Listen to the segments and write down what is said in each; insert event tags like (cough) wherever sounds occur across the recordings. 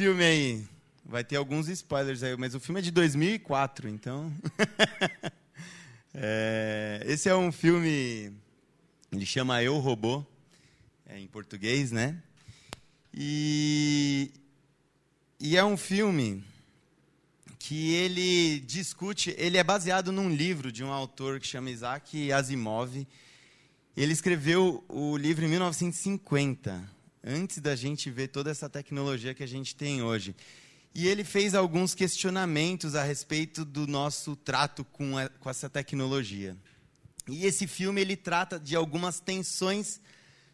filme aí, vai ter alguns spoilers aí, mas o filme é de 2004, então. (laughs) é, esse é um filme, ele chama Eu Robô, é, em português, né? E, e é um filme que ele discute, ele é baseado num livro de um autor que chama Isaac Asimov. Ele escreveu o livro em 1950, antes da gente ver toda essa tecnologia que a gente tem hoje. E ele fez alguns questionamentos a respeito do nosso trato com, a, com essa tecnologia. E esse filme ele trata de algumas tensões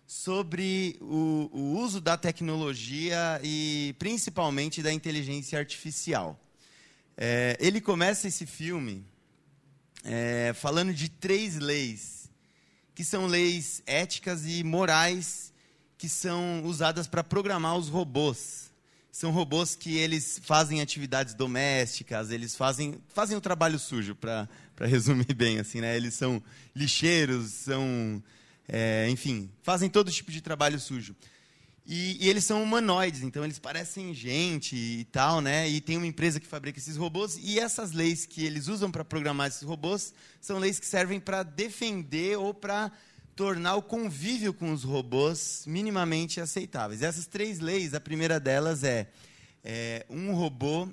sobre o, o uso da tecnologia e principalmente da inteligência artificial. É, ele começa esse filme é, falando de três leis, que são leis éticas e morais que são usadas para programar os robôs. São robôs que eles fazem atividades domésticas, eles fazem, fazem o trabalho sujo, para (laughs) resumir bem assim, né? Eles são lixeiros, são, é, enfim, fazem todo tipo de trabalho sujo. E, e, eles são humanoides, então eles parecem gente e tal, né? E tem uma empresa que fabrica esses robôs. E essas leis que eles usam para programar esses robôs são leis que servem para defender ou para tornar o convívio com os robôs minimamente aceitáveis. Essas três leis, a primeira delas é, é um robô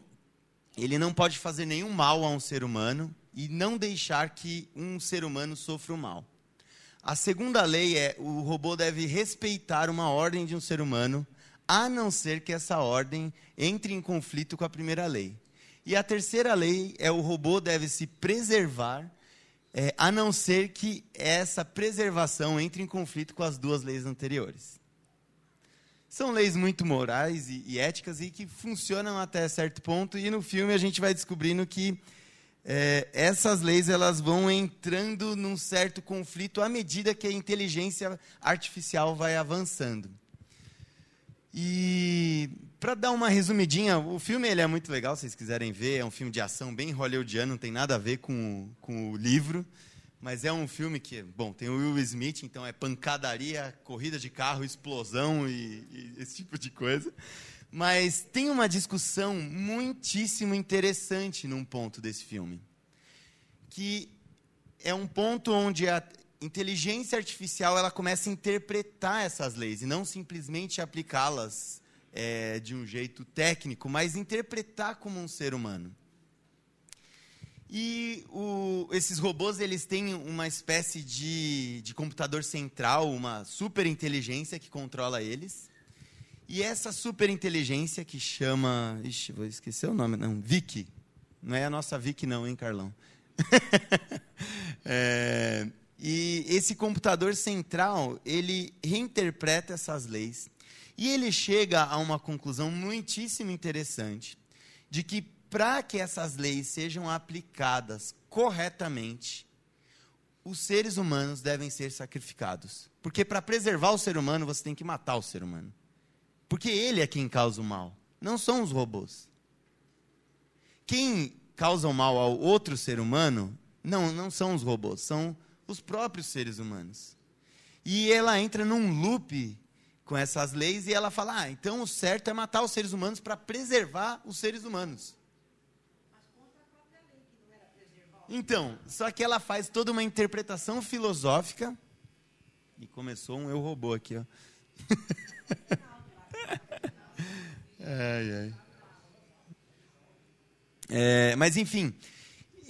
ele não pode fazer nenhum mal a um ser humano e não deixar que um ser humano sofra o mal. A segunda lei é o robô deve respeitar uma ordem de um ser humano, a não ser que essa ordem entre em conflito com a primeira lei. E a terceira lei é o robô deve se preservar, é, a não ser que essa preservação entre em conflito com as duas leis anteriores. São leis muito morais e, e éticas e que funcionam até certo ponto, e no filme a gente vai descobrindo que é, essas leis elas vão entrando num certo conflito à medida que a inteligência artificial vai avançando. E para dar uma resumidinha, o filme ele é muito legal, se vocês quiserem ver, é um filme de ação bem hollywoodiano, não tem nada a ver com, com o livro, mas é um filme que, bom, tem o Will Smith, então é pancadaria, corrida de carro, explosão e, e esse tipo de coisa. Mas tem uma discussão muitíssimo interessante num ponto desse filme. Que é um ponto onde a inteligência artificial ela começa a interpretar essas leis e não simplesmente aplicá-las é, de um jeito técnico, mas interpretar como um ser humano. E o, esses robôs eles têm uma espécie de, de computador central, uma super inteligência que controla eles. E essa superinteligência que chama. Ixi, vou esquecer o nome, não. Vicky. Não é a nossa Vicky, não, hein, Carlão? (laughs) é, e esse computador central, ele reinterpreta essas leis. E ele chega a uma conclusão muitíssimo interessante: de que para que essas leis sejam aplicadas corretamente, os seres humanos devem ser sacrificados. Porque para preservar o ser humano, você tem que matar o ser humano. Porque ele é quem causa o mal, não são os robôs. Quem causa o mal ao outro ser humano, não, não são os robôs, são próprios seres humanos. E ela entra num loop com essas leis e ela fala: ah, então o certo é matar os seres humanos para preservar os seres humanos. Então, só que ela faz toda uma interpretação filosófica. E começou um eu robô aqui, ó. (laughs) Ai, ai. É, mas, enfim,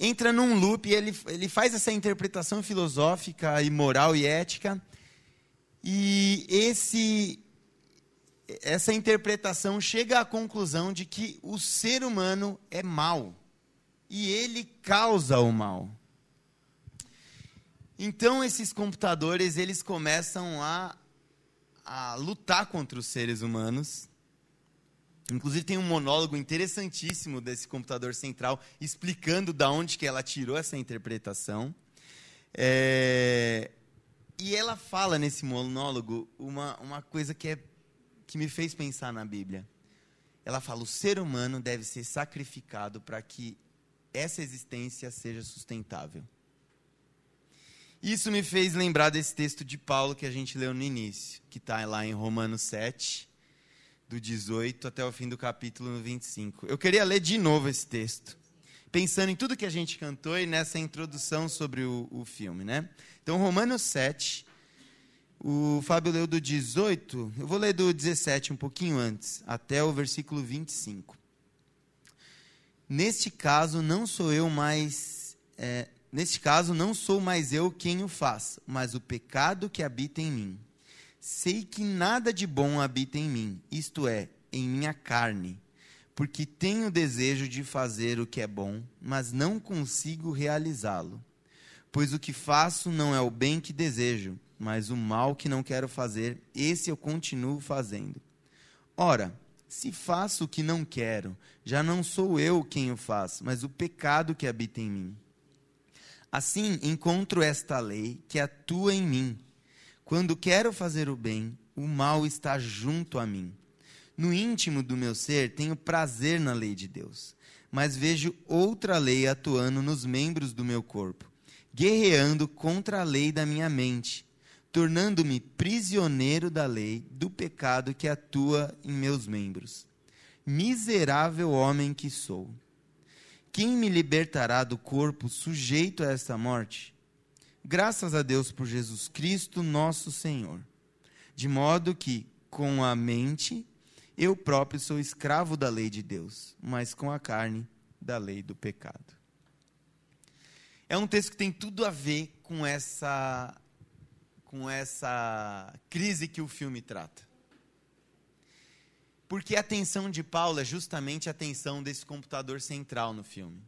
entra num loop ele, ele faz essa interpretação filosófica e moral e ética. E esse, essa interpretação chega à conclusão de que o ser humano é mal. E ele causa o mal. Então, esses computadores, eles começam a, a lutar contra os seres humanos Inclusive tem um monólogo interessantíssimo desse computador central explicando da onde que ela tirou essa interpretação. É... E ela fala nesse monólogo uma, uma coisa que, é, que me fez pensar na Bíblia. Ela fala: o ser humano deve ser sacrificado para que essa existência seja sustentável. Isso me fez lembrar desse texto de Paulo que a gente leu no início, que está lá em Romanos 7, do 18 até o fim do capítulo no 25. Eu queria ler de novo esse texto, pensando em tudo que a gente cantou e nessa introdução sobre o, o filme, né? Então, Romanos 7, o Fábio leu do 18, eu vou ler do 17 um pouquinho antes, até o versículo 25. Neste caso, não sou eu mais. É, neste caso, não sou mais eu quem o faz, mas o pecado que habita em mim. Sei que nada de bom habita em mim, isto é, em minha carne, porque tenho desejo de fazer o que é bom, mas não consigo realizá-lo. Pois o que faço não é o bem que desejo, mas o mal que não quero fazer, esse eu continuo fazendo. Ora, se faço o que não quero, já não sou eu quem o faz, mas o pecado que habita em mim. Assim, encontro esta lei que atua em mim. Quando quero fazer o bem, o mal está junto a mim. No íntimo do meu ser, tenho prazer na lei de Deus, mas vejo outra lei atuando nos membros do meu corpo, guerreando contra a lei da minha mente tornando-me prisioneiro da lei, do pecado que atua em meus membros. Miserável homem que sou. Quem me libertará do corpo sujeito a esta morte? Graças a Deus por Jesus Cristo, nosso Senhor. De modo que, com a mente, eu próprio sou escravo da lei de Deus, mas com a carne, da lei do pecado. É um texto que tem tudo a ver com essa com essa crise que o filme trata. Porque a atenção de Paulo é justamente a atenção desse computador central no filme.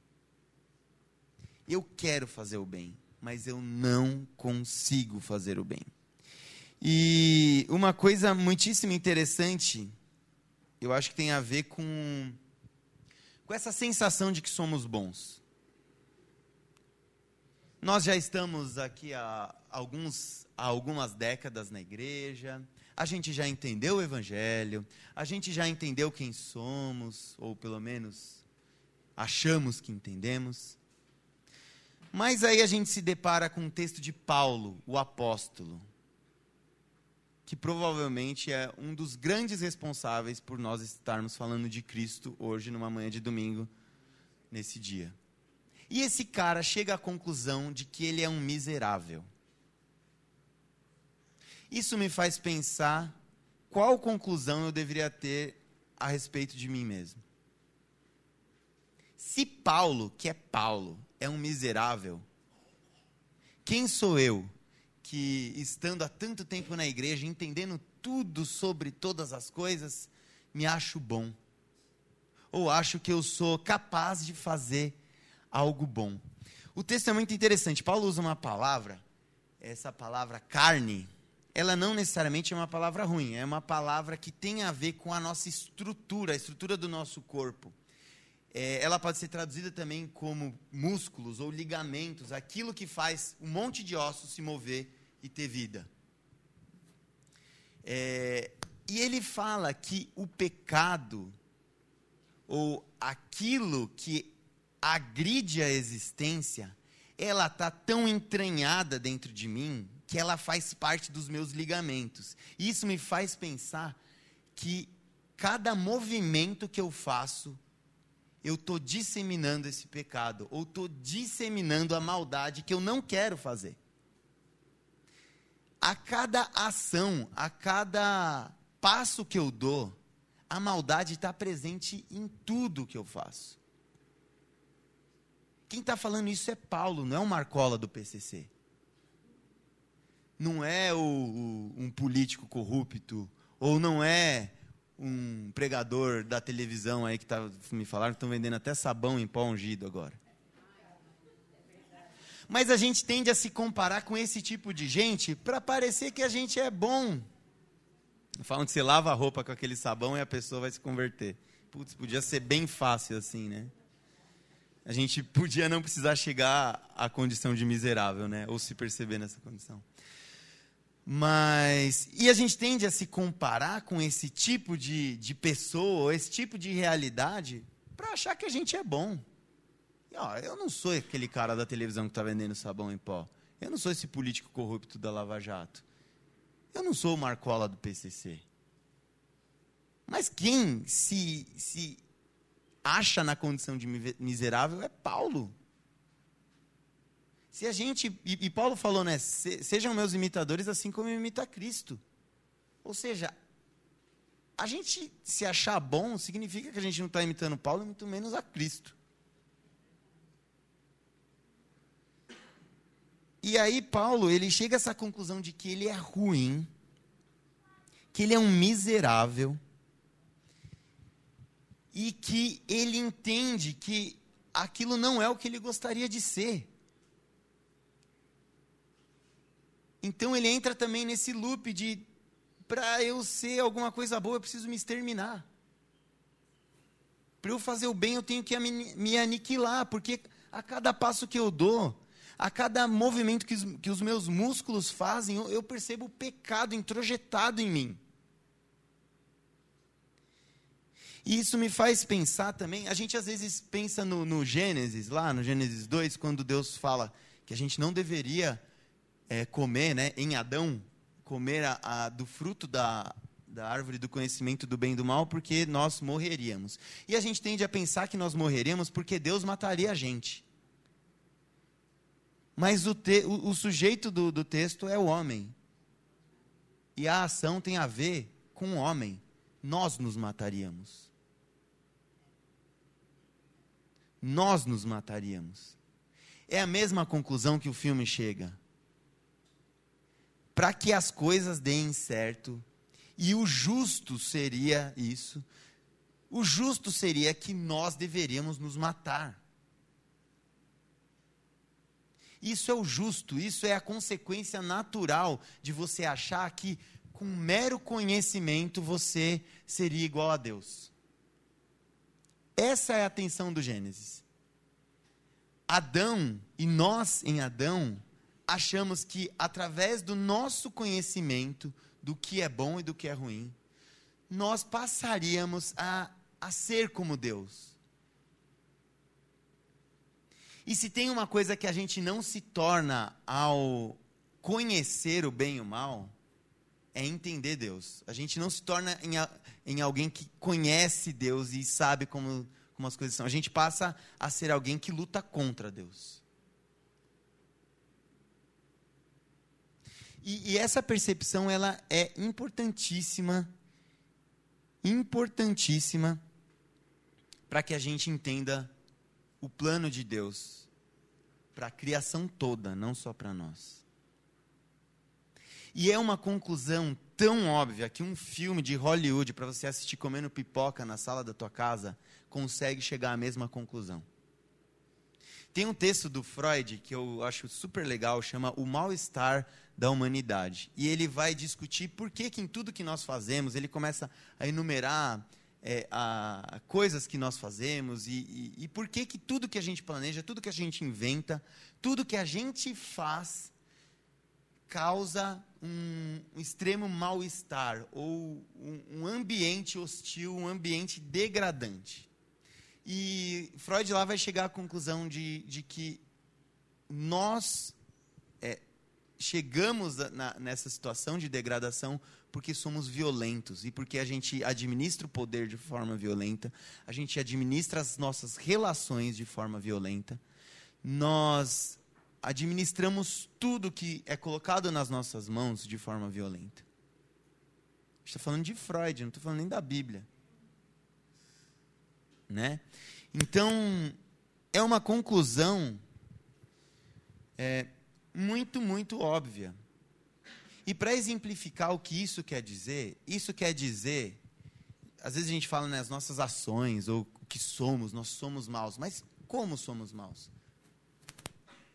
Eu quero fazer o bem, mas eu não consigo fazer o bem. E uma coisa muitíssimo interessante, eu acho que tem a ver com, com essa sensação de que somos bons. Nós já estamos aqui há, alguns, há algumas décadas na igreja, a gente já entendeu o Evangelho, a gente já entendeu quem somos, ou pelo menos achamos que entendemos. Mas aí a gente se depara com um texto de Paulo, o apóstolo, que provavelmente é um dos grandes responsáveis por nós estarmos falando de Cristo hoje, numa manhã de domingo, nesse dia. E esse cara chega à conclusão de que ele é um miserável. Isso me faz pensar qual conclusão eu deveria ter a respeito de mim mesmo. Se Paulo, que é Paulo, é um miserável, quem sou eu que, estando há tanto tempo na igreja, entendendo tudo sobre todas as coisas, me acho bom? Ou acho que eu sou capaz de fazer algo bom. O texto é muito interessante. Paulo usa uma palavra, essa palavra carne, ela não necessariamente é uma palavra ruim, é uma palavra que tem a ver com a nossa estrutura, a estrutura do nosso corpo. É, ela pode ser traduzida também como músculos ou ligamentos, aquilo que faz um monte de ossos se mover e ter vida. É, e ele fala que o pecado, ou aquilo que agride a existência, ela está tão entranhada dentro de mim que ela faz parte dos meus ligamentos. Isso me faz pensar que cada movimento que eu faço, eu estou disseminando esse pecado, ou estou disseminando a maldade que eu não quero fazer. A cada ação, a cada passo que eu dou, a maldade está presente em tudo que eu faço. Quem está falando isso é Paulo, não é o Marcola do PCC. Não é o, o, um político corrupto, ou não é um pregador da televisão aí que tá, me falaram que estão vendendo até sabão em pó ungido agora. Mas a gente tende a se comparar com esse tipo de gente para parecer que a gente é bom. Falam que você lava a roupa com aquele sabão e a pessoa vai se converter. Putz, podia ser bem fácil assim, né? a gente podia não precisar chegar à condição de miserável, né? Ou se perceber nessa condição. Mas, e a gente tende a se comparar com esse tipo de, de pessoa, esse tipo de realidade, para achar que a gente é bom. E, ó, eu não sou aquele cara da televisão que está vendendo sabão em pó. Eu não sou esse político corrupto da Lava Jato. Eu não sou o Marcola do PCC. Mas quem se, se acha na condição de miserável é Paulo. Se a gente. E, e Paulo falou, né? Se, sejam meus imitadores assim como imita Cristo. Ou seja, a gente se achar bom significa que a gente não está imitando Paulo, muito menos a Cristo. E aí Paulo, ele chega a essa conclusão de que ele é ruim, que ele é um miserável, e que ele entende que aquilo não é o que ele gostaria de ser. Então ele entra também nesse loop de para eu ser alguma coisa boa, eu preciso me exterminar. Para eu fazer o bem, eu tenho que me aniquilar, porque a cada passo que eu dou, a cada movimento que os, que os meus músculos fazem, eu, eu percebo o pecado introjetado em mim. E isso me faz pensar também, a gente às vezes pensa no, no Gênesis, lá no Gênesis 2, quando Deus fala que a gente não deveria é, comer, né, em Adão, comer a, a, do fruto da, da árvore do conhecimento do bem e do mal, porque nós morreríamos. E a gente tende a pensar que nós morreríamos porque Deus mataria a gente. Mas o, te, o, o sujeito do, do texto é o homem. E a ação tem a ver com o homem. Nós nos mataríamos. Nós nos mataríamos. É a mesma conclusão que o filme chega para que as coisas deem certo. E o justo seria isso. O justo seria que nós deveríamos nos matar. Isso é o justo, isso é a consequência natural de você achar que com mero conhecimento você seria igual a Deus. Essa é a atenção do Gênesis. Adão e nós em Adão achamos que através do nosso conhecimento do que é bom e do que é ruim, nós passaríamos a, a ser como Deus. E se tem uma coisa que a gente não se torna ao conhecer o bem e o mal, é entender Deus. A gente não se torna em, em alguém que conhece Deus e sabe como, como as coisas são. A gente passa a ser alguém que luta contra Deus. E, e essa percepção ela é importantíssima, importantíssima para que a gente entenda o plano de Deus para a criação toda, não só para nós. E é uma conclusão tão óbvia que um filme de Hollywood para você assistir comendo pipoca na sala da tua casa consegue chegar à mesma conclusão. Tem um texto do Freud que eu acho super legal, chama O Mal-Estar da Humanidade. E ele vai discutir por que, que em tudo que nós fazemos, ele começa a enumerar é, a, coisas que nós fazemos e, e, e por que, que tudo que a gente planeja, tudo que a gente inventa, tudo que a gente faz causa um, um extremo mal-estar ou um, um ambiente hostil, um ambiente degradante. E Freud lá vai chegar à conclusão de, de que nós chegamos na, nessa situação de degradação porque somos violentos e porque a gente administra o poder de forma violenta, a gente administra as nossas relações de forma violenta, nós administramos tudo que é colocado nas nossas mãos de forma violenta. Estou falando de Freud, não estou falando nem da Bíblia né? Então, é uma conclusão é, muito, muito óbvia. E para exemplificar o que isso quer dizer, isso quer dizer, às vezes a gente fala nas né, nossas ações, ou o que somos, nós somos maus, mas como somos maus?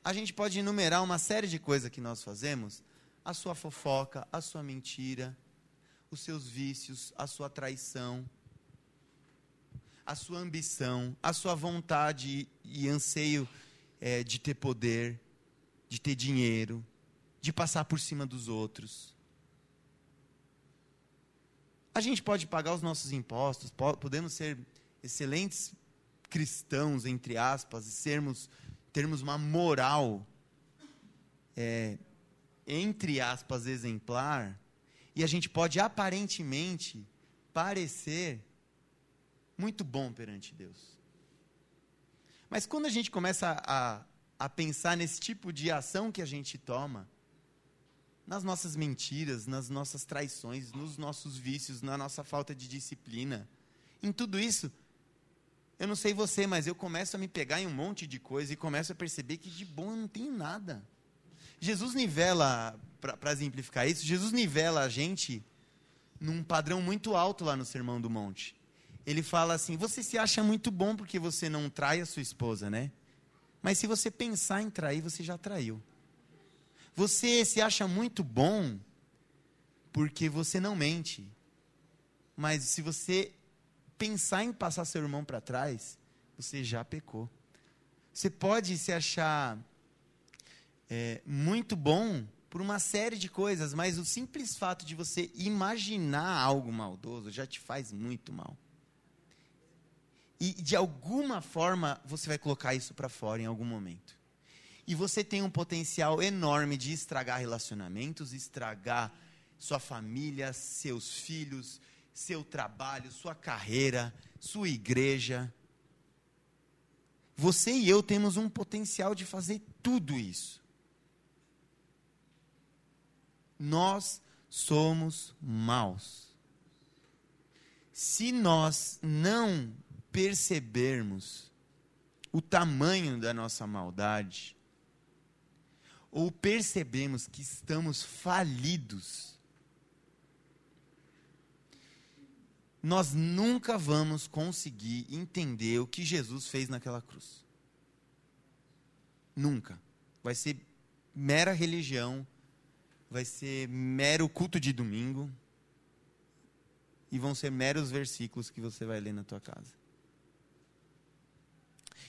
A gente pode enumerar uma série de coisas que nós fazemos, a sua fofoca, a sua mentira, os seus vícios, a sua traição, a sua ambição, a sua vontade e anseio é, de ter poder, de ter dinheiro, de passar por cima dos outros. A gente pode pagar os nossos impostos, podemos ser excelentes cristãos, entre aspas, e sermos, termos uma moral, é, entre aspas, exemplar, e a gente pode aparentemente parecer muito bom perante Deus. Mas quando a gente começa a, a pensar nesse tipo de ação que a gente toma, nas nossas mentiras, nas nossas traições, nos nossos vícios, na nossa falta de disciplina, em tudo isso, eu não sei você, mas eu começo a me pegar em um monte de coisa e começo a perceber que de bom eu não tenho nada. Jesus nivela, para exemplificar isso, Jesus nivela a gente num padrão muito alto lá no Sermão do Monte. Ele fala assim: você se acha muito bom porque você não trai a sua esposa, né? Mas se você pensar em trair, você já traiu. Você se acha muito bom porque você não mente. Mas se você pensar em passar seu irmão para trás, você já pecou. Você pode se achar é, muito bom por uma série de coisas, mas o simples fato de você imaginar algo maldoso já te faz muito mal. E de alguma forma você vai colocar isso para fora em algum momento. E você tem um potencial enorme de estragar relacionamentos, estragar sua família, seus filhos, seu trabalho, sua carreira, sua igreja. Você e eu temos um potencial de fazer tudo isso. Nós somos maus. Se nós não percebermos o tamanho da nossa maldade, ou percebemos que estamos falidos, nós nunca vamos conseguir entender o que Jesus fez naquela cruz. Nunca. Vai ser mera religião, vai ser mero culto de domingo, e vão ser meros versículos que você vai ler na tua casa.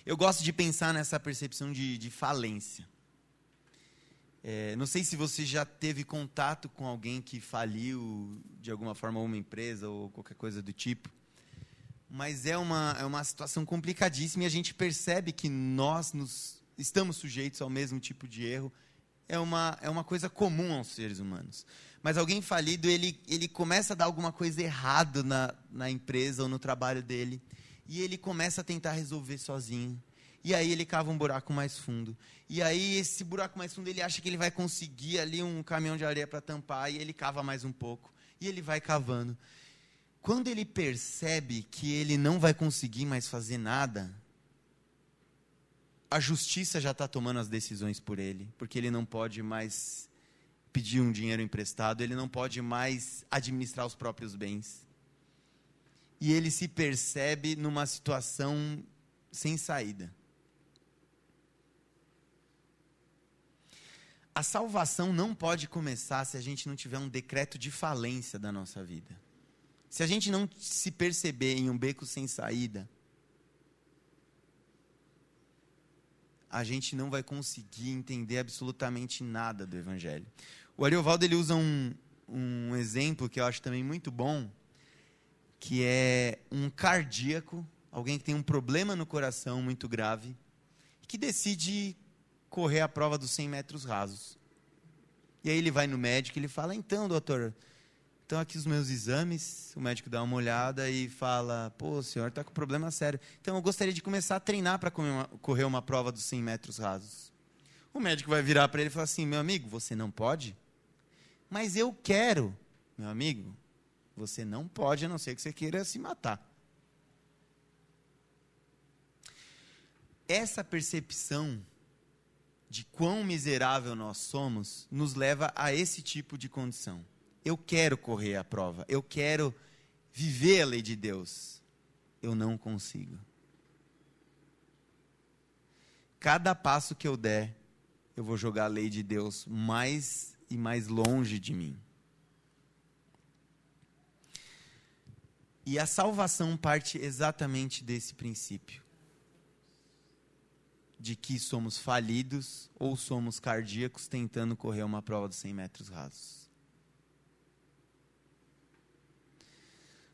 Eu gosto de pensar nessa percepção de, de falência. É, não sei se você já teve contato com alguém que faliu de alguma forma uma empresa ou qualquer coisa do tipo, mas é uma, é uma situação complicadíssima e a gente percebe que nós nos, estamos sujeitos ao mesmo tipo de erro. É uma, é uma coisa comum aos seres humanos. Mas alguém falido, ele, ele começa a dar alguma coisa errada na, na empresa ou no trabalho dele e ele começa a tentar resolver sozinho. E aí ele cava um buraco mais fundo. E aí esse buraco mais fundo ele acha que ele vai conseguir ali um caminhão de areia para tampar e ele cava mais um pouco. E ele vai cavando. Quando ele percebe que ele não vai conseguir mais fazer nada, a justiça já está tomando as decisões por ele, porque ele não pode mais pedir um dinheiro emprestado, ele não pode mais administrar os próprios bens. E ele se percebe numa situação sem saída. a salvação não pode começar se a gente não tiver um decreto de falência da nossa vida. Se a gente não se perceber em um beco sem saída, a gente não vai conseguir entender absolutamente nada do Evangelho. O Ariovaldo ele usa um, um exemplo que eu acho também muito bom, que é um cardíaco, alguém que tem um problema no coração muito grave, que decide correr a prova dos 100 metros rasos. E aí ele vai no médico e ele fala: Então, doutor, estão aqui os meus exames. O médico dá uma olhada e fala: Pô, o senhor está com problema sério. Então eu gostaria de começar a treinar para correr uma prova dos 100 metros rasos. O médico vai virar para ele e falar assim: Meu amigo, você não pode? Mas eu quero. Meu amigo, você não pode, a não ser que você queira se matar. Essa percepção de quão miserável nós somos nos leva a esse tipo de condição. Eu quero correr a prova, eu quero viver a lei de Deus. Eu não consigo. Cada passo que eu der, eu vou jogar a lei de Deus mais e mais longe de mim. E a salvação parte exatamente desse princípio de que somos falidos ou somos cardíacos tentando correr uma prova de 100 metros rasos.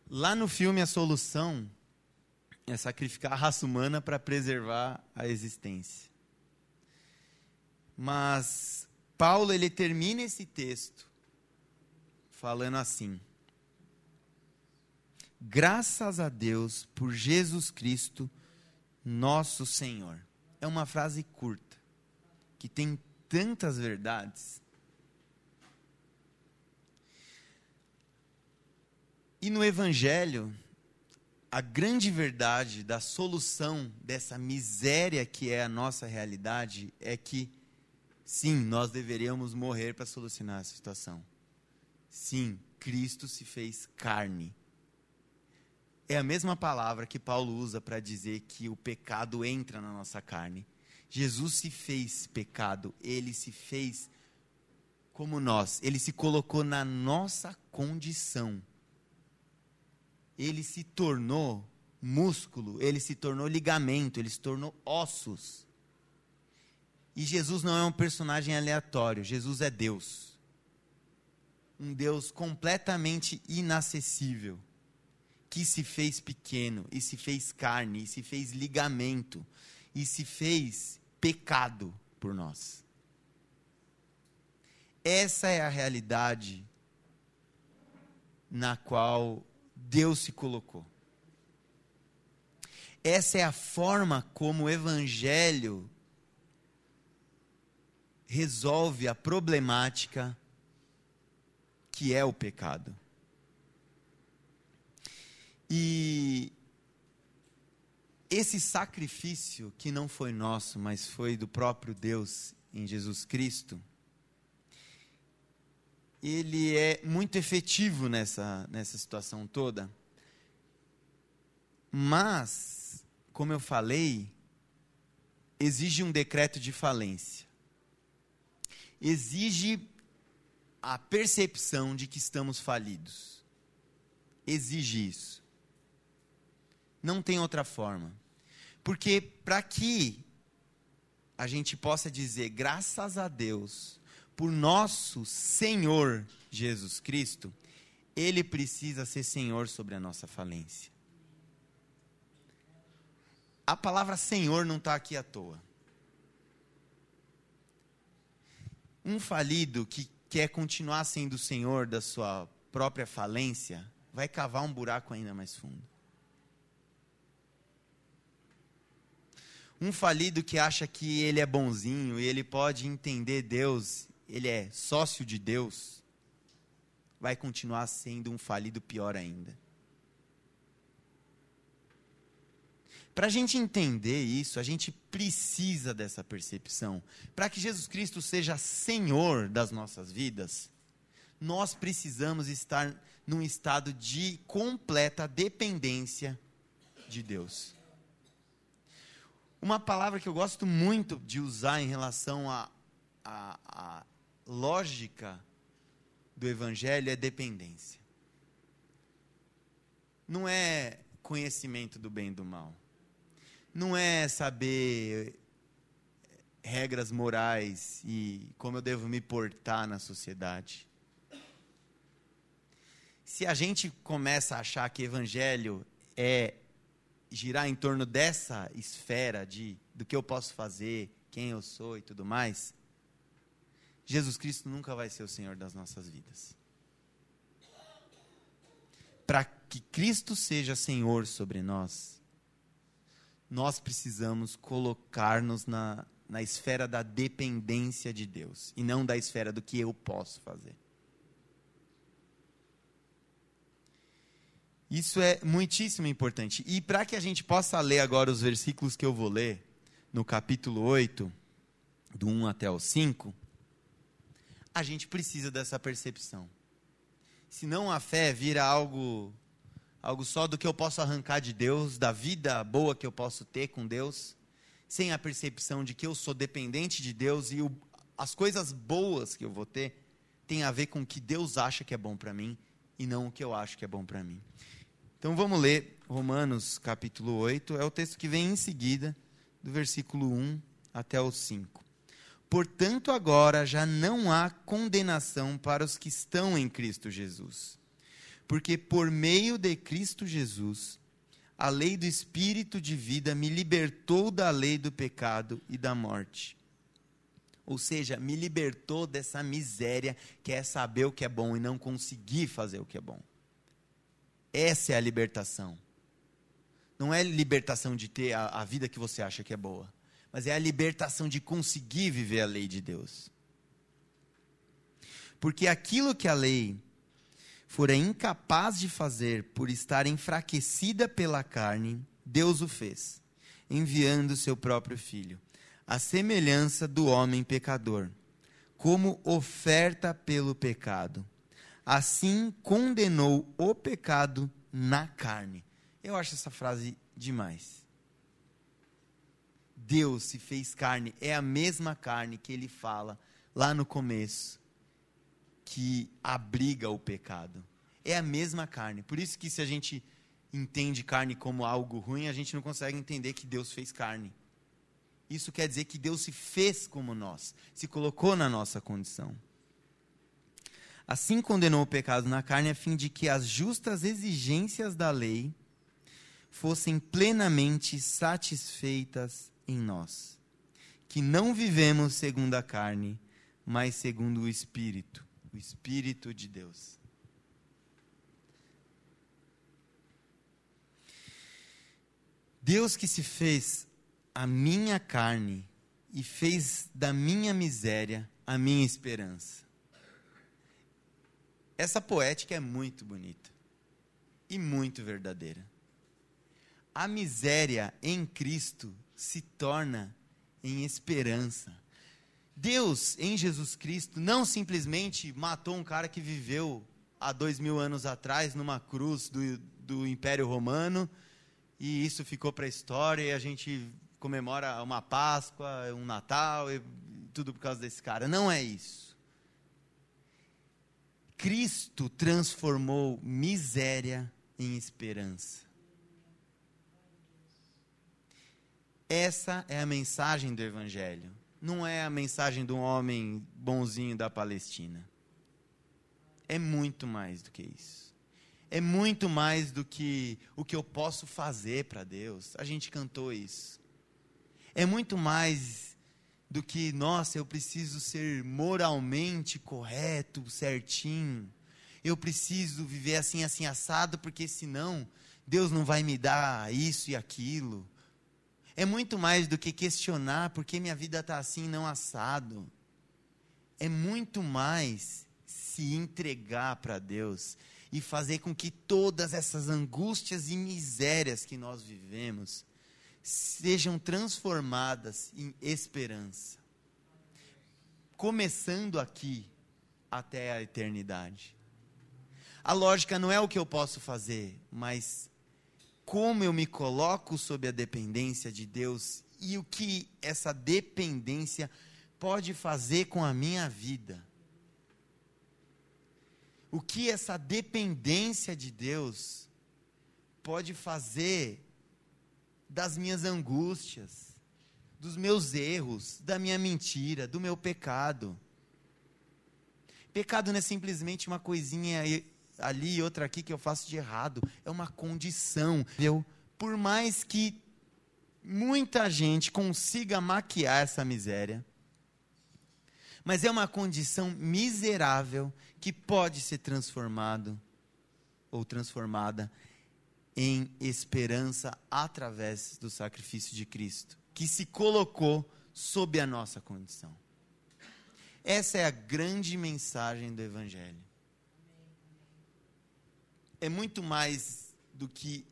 Lá no filme, a solução é sacrificar a raça humana para preservar a existência. Mas Paulo ele termina esse texto falando assim: Graças a Deus por Jesus Cristo, nosso Senhor. É uma frase curta, que tem tantas verdades. E no Evangelho, a grande verdade da solução dessa miséria que é a nossa realidade é que, sim, nós deveríamos morrer para solucionar a situação. Sim, Cristo se fez carne. É a mesma palavra que Paulo usa para dizer que o pecado entra na nossa carne. Jesus se fez pecado, ele se fez como nós, ele se colocou na nossa condição ele se tornou músculo, ele se tornou ligamento, ele se tornou ossos. E Jesus não é um personagem aleatório, Jesus é Deus. Um Deus completamente inacessível, que se fez pequeno, e se fez carne, e se fez ligamento, e se fez pecado por nós. Essa é a realidade na qual Deus se colocou. Essa é a forma como o Evangelho resolve a problemática que é o pecado. E esse sacrifício, que não foi nosso, mas foi do próprio Deus em Jesus Cristo, ele é muito efetivo nessa, nessa situação toda. Mas, como eu falei, exige um decreto de falência. Exige a percepção de que estamos falidos. Exige isso. Não tem outra forma. Porque para que a gente possa dizer, graças a Deus, por nosso Senhor Jesus Cristo, ele precisa ser Senhor sobre a nossa falência. A palavra Senhor não está aqui à toa. Um falido que quer continuar sendo Senhor da sua própria falência, vai cavar um buraco ainda mais fundo. Um falido que acha que ele é bonzinho e ele pode entender Deus ele é sócio de Deus, vai continuar sendo um falido pior ainda. Para a gente entender isso, a gente precisa dessa percepção. Para que Jesus Cristo seja Senhor das nossas vidas, nós precisamos estar num estado de completa dependência de Deus. Uma palavra que eu gosto muito de usar em relação a, a, a lógica do Evangelho é dependência. Não é conhecimento do bem e do mal. Não é saber regras morais e como eu devo me portar na sociedade. Se a gente começa a achar que evangelho é girar em torno dessa esfera de do que eu posso fazer, quem eu sou e tudo mais, Jesus Cristo nunca vai ser o Senhor das nossas vidas. Para que Cristo seja Senhor sobre nós, nós precisamos colocar-nos na, na esfera da dependência de Deus e não da esfera do que eu posso fazer. Isso é muitíssimo importante. E para que a gente possa ler agora os versículos que eu vou ler, no capítulo 8, do 1 até o 5, a gente precisa dessa percepção. Senão a fé vira algo algo só do que eu posso arrancar de Deus, da vida boa que eu posso ter com Deus, sem a percepção de que eu sou dependente de Deus e o, as coisas boas que eu vou ter tem a ver com o que Deus acha que é bom para mim e não o que eu acho que é bom para mim. Então vamos ler Romanos capítulo 8, é o texto que vem em seguida, do versículo 1 até o 5. Portanto, agora já não há condenação para os que estão em Cristo Jesus. Porque por meio de Cristo Jesus, a lei do Espírito de vida me libertou da lei do pecado e da morte. Ou seja, me libertou dessa miséria que é saber o que é bom e não conseguir fazer o que é bom. Essa é a libertação. Não é libertação de ter a, a vida que você acha que é boa, mas é a libertação de conseguir viver a lei de Deus. Porque aquilo que a lei fora incapaz de fazer por estar enfraquecida pela carne, Deus o fez, enviando seu próprio filho, à semelhança do homem pecador, como oferta pelo pecado. Assim condenou o pecado na carne. Eu acho essa frase demais. Deus se fez carne, é a mesma carne que ele fala lá no começo que abriga o pecado. É a mesma carne. Por isso que se a gente entende carne como algo ruim, a gente não consegue entender que Deus fez carne. Isso quer dizer que Deus se fez como nós, se colocou na nossa condição. Assim condenou o pecado na carne, a fim de que as justas exigências da lei fossem plenamente satisfeitas em nós, que não vivemos segundo a carne, mas segundo o Espírito o Espírito de Deus. Deus que se fez a minha carne e fez da minha miséria a minha esperança. Essa poética é muito bonita e muito verdadeira. A miséria em Cristo se torna em esperança. Deus, em Jesus Cristo, não simplesmente matou um cara que viveu há dois mil anos atrás numa cruz do, do Império Romano e isso ficou para a história e a gente comemora uma Páscoa, um Natal e tudo por causa desse cara. Não é isso. Cristo transformou miséria em esperança. Essa é a mensagem do Evangelho não é a mensagem um homem bonzinho da Palestina. É muito mais do que isso. É muito mais do que o que eu posso fazer para Deus. A gente cantou isso. É muito mais do que, nossa, eu preciso ser moralmente correto, certinho. Eu preciso viver assim, assim, assado, porque senão Deus não vai me dar isso e aquilo é muito mais do que questionar por que minha vida está assim, não assado. É muito mais se entregar para Deus e fazer com que todas essas angústias e misérias que nós vivemos sejam transformadas em esperança. Começando aqui até a eternidade. A lógica não é o que eu posso fazer, mas como eu me coloco sob a dependência de Deus e o que essa dependência pode fazer com a minha vida. O que essa dependência de Deus pode fazer das minhas angústias, dos meus erros, da minha mentira, do meu pecado. Pecado não é simplesmente uma coisinha ali e outra aqui que eu faço de errado. É uma condição. Eu, por mais que muita gente consiga maquiar essa miséria, mas é uma condição miserável que pode ser transformado ou transformada em esperança através do sacrifício de Cristo, que se colocou sob a nossa condição. Essa é a grande mensagem do Evangelho é muito mais do que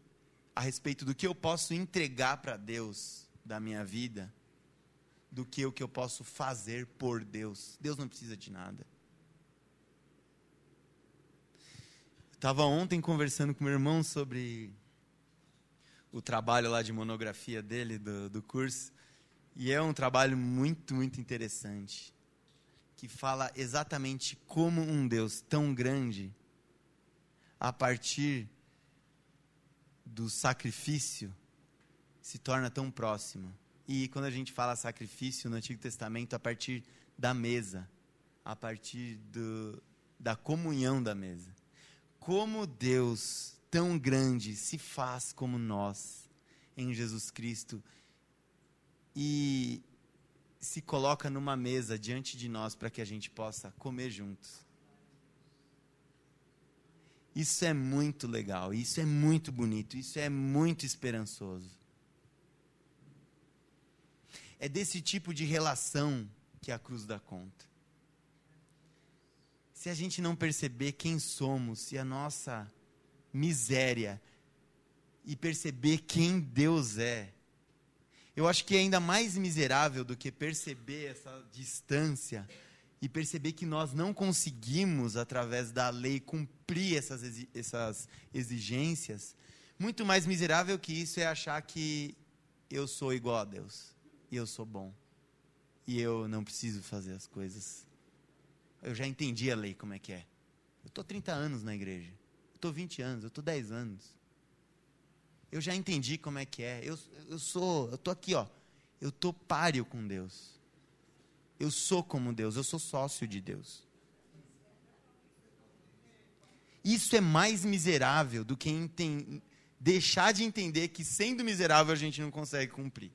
a respeito do que eu posso entregar para Deus da minha vida, do que o que eu posso fazer por Deus. Deus não precisa de nada. Estava ontem conversando com meu irmão sobre o trabalho lá de monografia dele, do, do curso, e é um trabalho muito, muito interessante, que fala exatamente como um Deus tão grande a partir do sacrifício se torna tão próximo. E quando a gente fala sacrifício no Antigo Testamento, a partir da mesa, a partir do, da comunhão da mesa. Como Deus tão grande se faz como nós em Jesus Cristo e se coloca numa mesa diante de nós para que a gente possa comer juntos. Isso é muito legal, isso é muito bonito, isso é muito esperançoso. É desse tipo de relação que a cruz dá conta. Se a gente não perceber quem somos, se a nossa miséria e perceber quem Deus é, eu acho que é ainda mais miserável do que perceber essa distância e perceber que nós não conseguimos, através da lei, cumprir essas, essas exigências, muito mais miserável que isso é achar que eu sou igual a Deus, e eu sou bom, e eu não preciso fazer as coisas. Eu já entendi a lei como é que é. Eu estou 30 anos na igreja, eu estou 20 anos, eu estou 10 anos. Eu já entendi como é que é. Eu, eu sou, eu estou aqui, ó. Eu estou páreo com Deus. Eu sou como Deus, eu sou sócio de Deus. Isso é mais miserável do que deixar de entender que sendo miserável a gente não consegue cumprir.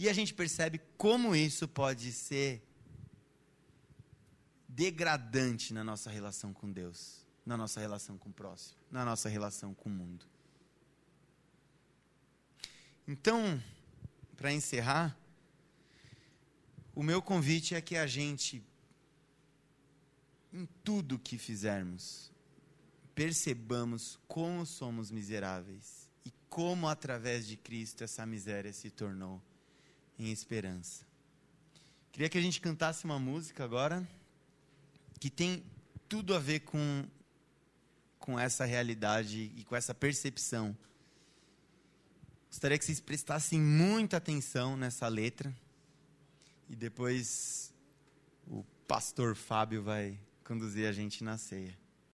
E a gente percebe como isso pode ser degradante na nossa relação com Deus, na nossa relação com o próximo, na nossa relação com o mundo. Então, para encerrar, o meu convite é que a gente, em tudo que fizermos, percebamos como somos miseráveis e como, através de Cristo, essa miséria se tornou em esperança. Queria que a gente cantasse uma música agora que tem tudo a ver com, com essa realidade e com essa percepção Gostaria que vocês prestassem muita atenção nessa letra. E depois o pastor Fábio vai conduzir a gente na ceia.